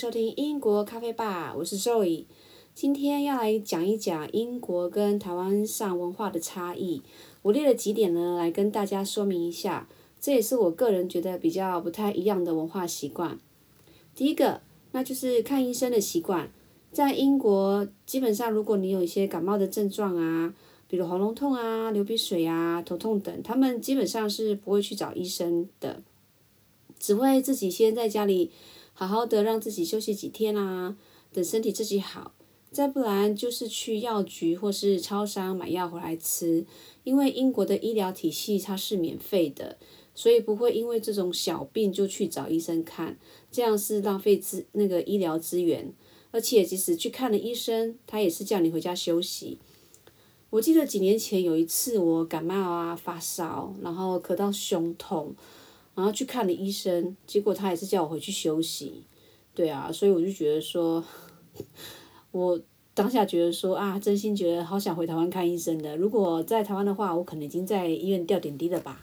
收听英国咖啡吧，我是 Zoe。今天要来讲一讲英国跟台湾上文化的差异。我列了几点呢，来跟大家说明一下。这也是我个人觉得比较不太一样的文化习惯。第一个，那就是看医生的习惯。在英国，基本上如果你有一些感冒的症状啊，比如喉咙痛啊、流鼻水啊、头痛等，他们基本上是不会去找医生的，只会自己先在家里。好好的让自己休息几天啊，等身体自己好，再不然就是去药局或是超商买药回来吃。因为英国的医疗体系它是免费的，所以不会因为这种小病就去找医生看，这样是浪费资那个医疗资源。而且即使去看了医生，他也是叫你回家休息。我记得几年前有一次我感冒啊发烧，然后咳到胸痛。然后去看了医生，结果他也是叫我回去休息。对啊，所以我就觉得说，我当下觉得说啊，真心觉得好想回台湾看医生的。如果在台湾的话，我可能已经在医院吊点滴了吧。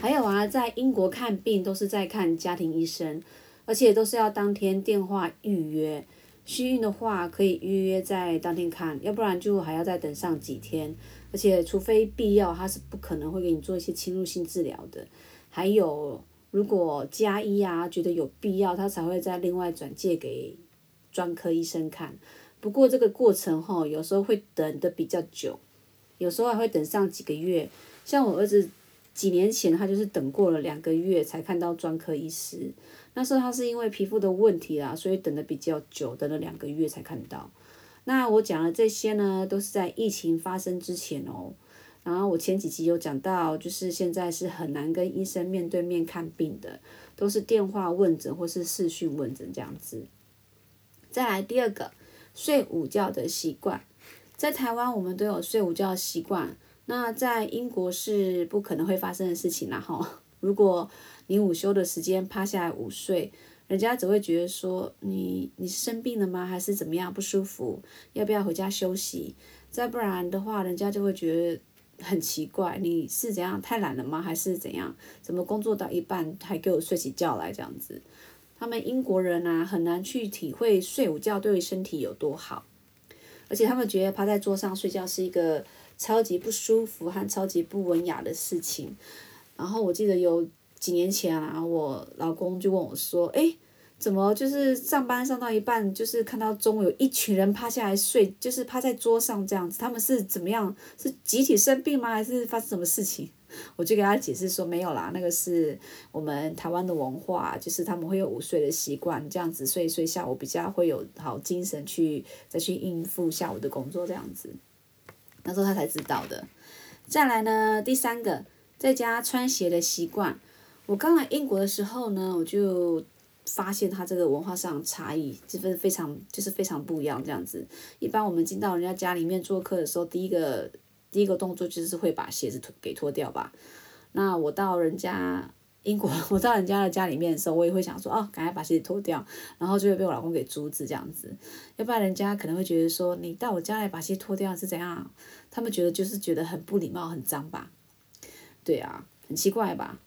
还有啊，在英国看病都是在看家庭医生，而且都是要当天电话预约。幸运的话，可以预约在当天看，要不然就还要再等上几天。而且，除非必要，他是不可能会给你做一些侵入性治疗的。还有，如果加医啊觉得有必要，他才会再另外转介给专科医生看。不过这个过程哈，有时候会等的比较久，有时候还会等上几个月。像我儿子几年前，他就是等过了两个月才看到专科医师。那时候他是因为皮肤的问题啦，所以等的比较久，等了两个月才看到。那我讲的这些呢，都是在疫情发生之前哦。然后我前几集有讲到，就是现在是很难跟医生面对面看病的，都是电话问诊或是视讯问诊这样子。再来第二个，睡午觉的习惯，在台湾我们都有睡午觉的习惯，那在英国是不可能会发生的事情啦哈。如果你午休的时间趴下来午睡，人家只会觉得说你你生病了吗？还是怎么样不舒服？要不要回家休息？再不然的话，人家就会觉得很奇怪，你是怎样太懒了吗？还是怎样？怎么工作到一半还给我睡起觉来这样子？他们英国人啊，很难去体会睡午觉对身体有多好，而且他们觉得趴在桌上睡觉是一个超级不舒服和超级不文雅的事情。然后我记得有几年前啊，我老公就问我说：“哎，怎么就是上班上到一半，就是看到中午有一群人趴下来睡，就是趴在桌上这样子，他们是怎么样？是集体生病吗？还是发生什么事情？”我就给他解释说：“没有啦，那个是我们台湾的文化，就是他们会有午睡的习惯，这样子睡一睡，下午比较会有好精神去再去应付下午的工作这样子。”那时候他才知道的。再来呢，第三个。在家穿鞋的习惯，我刚来英国的时候呢，我就发现他这个文化上差异，就是非常就是非常不一样这样子。一般我们进到人家家里面做客的时候，第一个第一个动作就是会把鞋子脱给脱掉吧。那我到人家英国，我到人家的家里面的时候，我也会想说，哦，赶快把鞋子脱掉，然后就会被我老公给阻止这样子。要不然人家可能会觉得说，你到我家来把鞋脱掉是怎样？他们觉得就是觉得很不礼貌、很脏吧。对啊，很奇怪吧？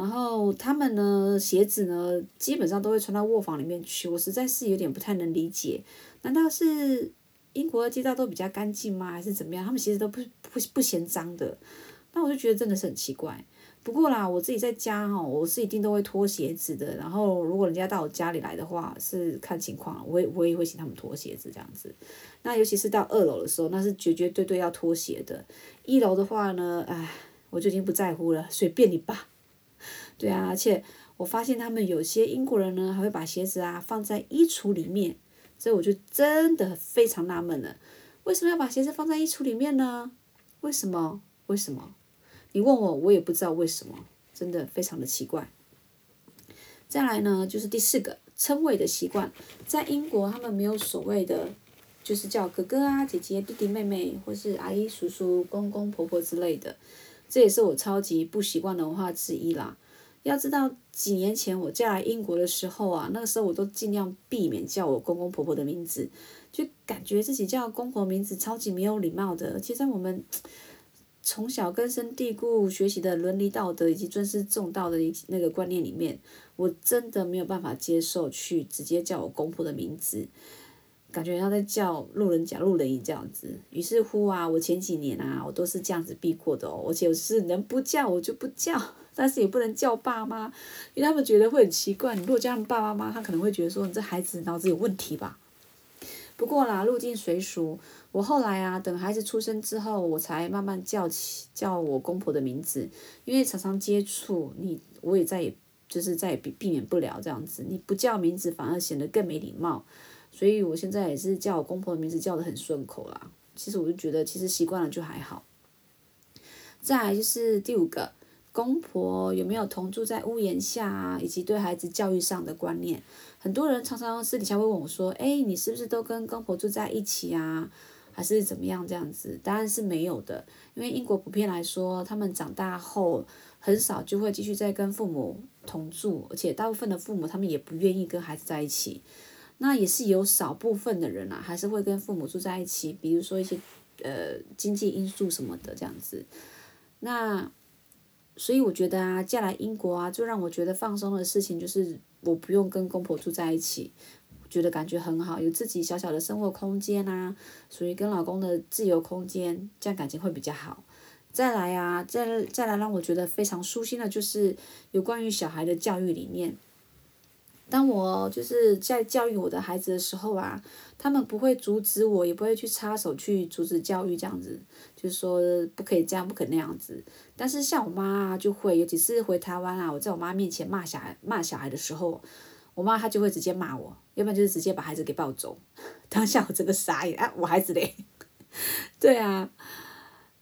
然后他们呢，鞋子呢，基本上都会穿到卧房里面去。我实在是有点不太能理解，难道是英国的街道都比较干净吗？还是怎么样？他们鞋子都不不不嫌脏的？那我就觉得真的是很奇怪。不过啦，我自己在家哈，我是一定都会脱鞋子的。然后如果人家到我家里来的话，是看情况，我也我也会请他们脱鞋子这样子。那尤其是到二楼的时候，那是绝绝对对要脱鞋的。一楼的话呢，唉。我就已经不在乎了，随便你吧。对啊，而且我发现他们有些英国人呢，还会把鞋子啊放在衣橱里面，所以我就真的非常纳闷了，为什么要把鞋子放在衣橱里面呢？为什么？为什么？你问我，我也不知道为什么，真的非常的奇怪。再来呢，就是第四个称谓的习惯，在英国他们没有所谓的，就是叫哥哥啊、姐姐、弟弟、妹妹，或是阿姨、叔叔、公公、婆婆之类的。这也是我超级不习惯的文化之一啦。要知道，几年前我嫁来英国的时候啊，那个时候我都尽量避免叫我公公婆婆的名字，就感觉自己叫公婆名字超级没有礼貌的。而且在我们从小根深蒂固学习的伦理道德以及尊师重道的那个观念里面，我真的没有办法接受去直接叫我公婆的名字，感觉要在叫路人甲、路人乙这样子。于是乎啊，我前几年啊，我都是这样子避过的哦，而且我是能不叫我就不叫，但是也不能叫爸妈，因为他们觉得会很奇怪。你如果叫他们爸爸妈妈，他可能会觉得说你这孩子脑子有问题吧。不过啦，入境随俗。我后来啊，等孩子出生之后，我才慢慢叫起叫我公婆的名字，因为常常接触你，我也再也就是再也避避免不了这样子。你不叫名字，反而显得更没礼貌。所以我现在也是叫我公婆的名字，叫的很顺口啦。其实我就觉得，其实习惯了就还好。再来就是第五个。公婆有没有同住在屋檐下啊？以及对孩子教育上的观念，很多人常常私底下会问我说：“哎，你是不是都跟公婆住在一起啊？还是怎么样这样子？”答案是没有的，因为英国普遍来说，他们长大后很少就会继续再跟父母同住，而且大部分的父母他们也不愿意跟孩子在一起。那也是有少部分的人啊，还是会跟父母住在一起，比如说一些呃经济因素什么的这样子。那所以我觉得啊，嫁来英国啊，最让我觉得放松的事情就是我不用跟公婆住在一起，觉得感觉很好，有自己小小的生活空间啊，属于跟老公的自由空间，这样感情会比较好。再来啊，再再来让我觉得非常舒心的就是有关于小孩的教育理念。当我就是在教育我的孩子的时候啊，他们不会阻止我，也不会去插手去阻止教育这样子，就是说不可以这样，不可那样子。但是像我妈就会，尤其是回台湾啊，我在我妈面前骂小孩骂小孩的时候，我妈她就会直接骂我，要不然就是直接把孩子给抱走。当下我真的傻眼啊，我孩子嘞，对啊。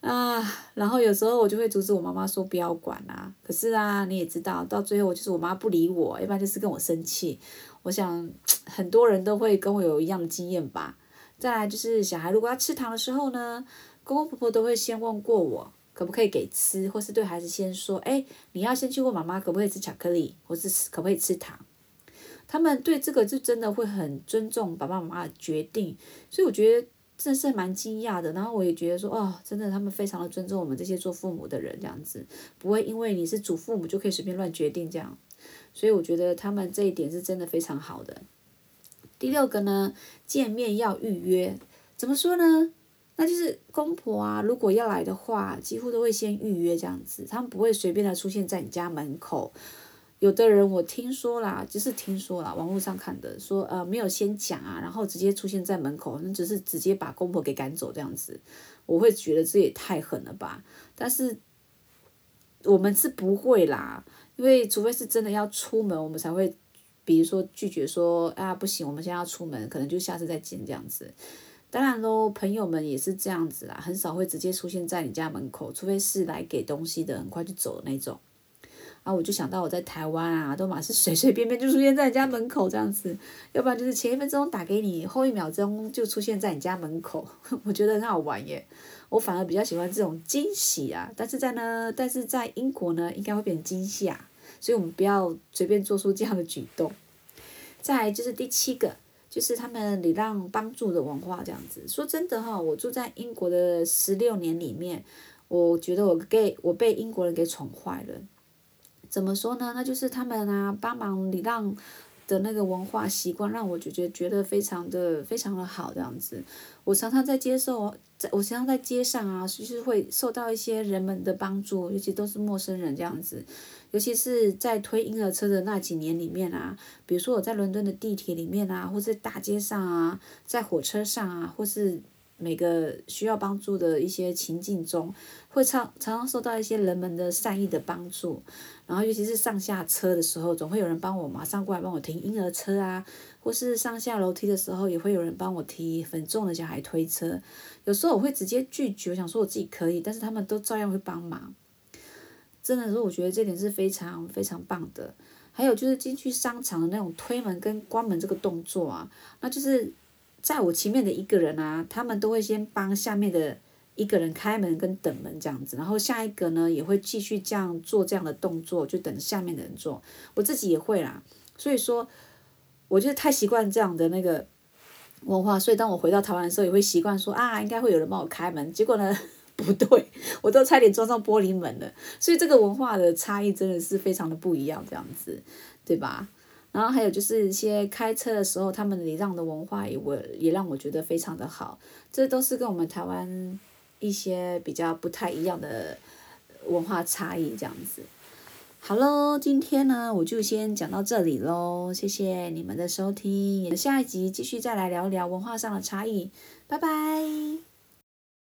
啊，然后有时候我就会阻止我妈妈说不要管啊，可是啊，你也知道，到最后就是我妈不理我，一般就是跟我生气。我想很多人都会跟我有一样的经验吧。再来就是小孩如果要吃糖的时候呢，公公婆婆都会先问过我可不可以给吃，或是对孩子先说，哎，你要先去问妈妈可不可以吃巧克力，或是可不可以吃糖。他们对这个就真的会很尊重爸爸妈妈的决定，所以我觉得。真的是蛮惊讶的，然后我也觉得说，哦，真的他们非常的尊重我们这些做父母的人，这样子不会因为你是祖父母就可以随便乱决定这样，所以我觉得他们这一点是真的非常好的。第六个呢，见面要预约，怎么说呢？那就是公婆啊，如果要来的话，几乎都会先预约这样子，他们不会随便的出现在你家门口。有的人我听说啦，就是听说啦，网络上看的，说呃没有先讲啊，然后直接出现在门口，那只是直接把公婆给赶走这样子，我会觉得这也太狠了吧。但是我们是不会啦，因为除非是真的要出门，我们才会，比如说拒绝说啊不行，我们现在要出门，可能就下次再见这样子。当然喽，朋友们也是这样子啦，很少会直接出现在你家门口，除非是来给东西的，很快就走的那种。啊，我就想到我在台湾啊，都嘛是随随便便就出现在你家门口这样子，要不然就是前一分钟打给你，后一秒钟就出现在你家门口，我觉得很好玩耶。我反而比较喜欢这种惊喜啊，但是在呢，但是在英国呢，应该会变惊吓，所以我们不要随便做出这样的举动。再就是第七个，就是他们礼让帮助的文化这样子。说真的哈，我住在英国的十六年里面，我觉得我给我被英国人给宠坏了。怎么说呢？那就是他们啊，帮忙礼让的那个文化习惯，让我就觉觉得非常的非常的好这样子。我常常在接受，在我常常在街上啊，就是会受到一些人们的帮助，尤其都是陌生人这样子。尤其是在推婴儿车的那几年里面啊，比如说我在伦敦的地铁里面啊，或在大街上啊，在火车上啊，或是。每个需要帮助的一些情境中，会常常常受到一些人们的善意的帮助，然后尤其是上下车的时候，总会有人帮我马上过来帮我停婴儿车啊，或是上下楼梯的时候，也会有人帮我提很重的小孩推车。有时候我会直接拒绝，我想说我自己可以，但是他们都照样会帮忙。真的是，我觉得这点是非常非常棒的。还有就是进去商场的那种推门跟关门这个动作啊，那就是。在我前面的一个人啊，他们都会先帮下面的一个人开门跟等门这样子，然后下一个呢也会继续这样做这样的动作，就等下面的人做。我自己也会啦，所以说，我就太习惯这样的那个文化，所以当我回到台湾的时候，也会习惯说啊，应该会有人帮我开门。结果呢，不对，我都差点撞上玻璃门了。所以这个文化的差异真的是非常的不一样，这样子，对吧？然后还有就是一些开车的时候，他们礼让的文化也我也让我觉得非常的好，这都是跟我们台湾一些比较不太一样的文化差异这样子。好喽，今天呢我就先讲到这里喽，谢谢你们的收听，下一集继续再来聊聊文化上的差异，拜拜。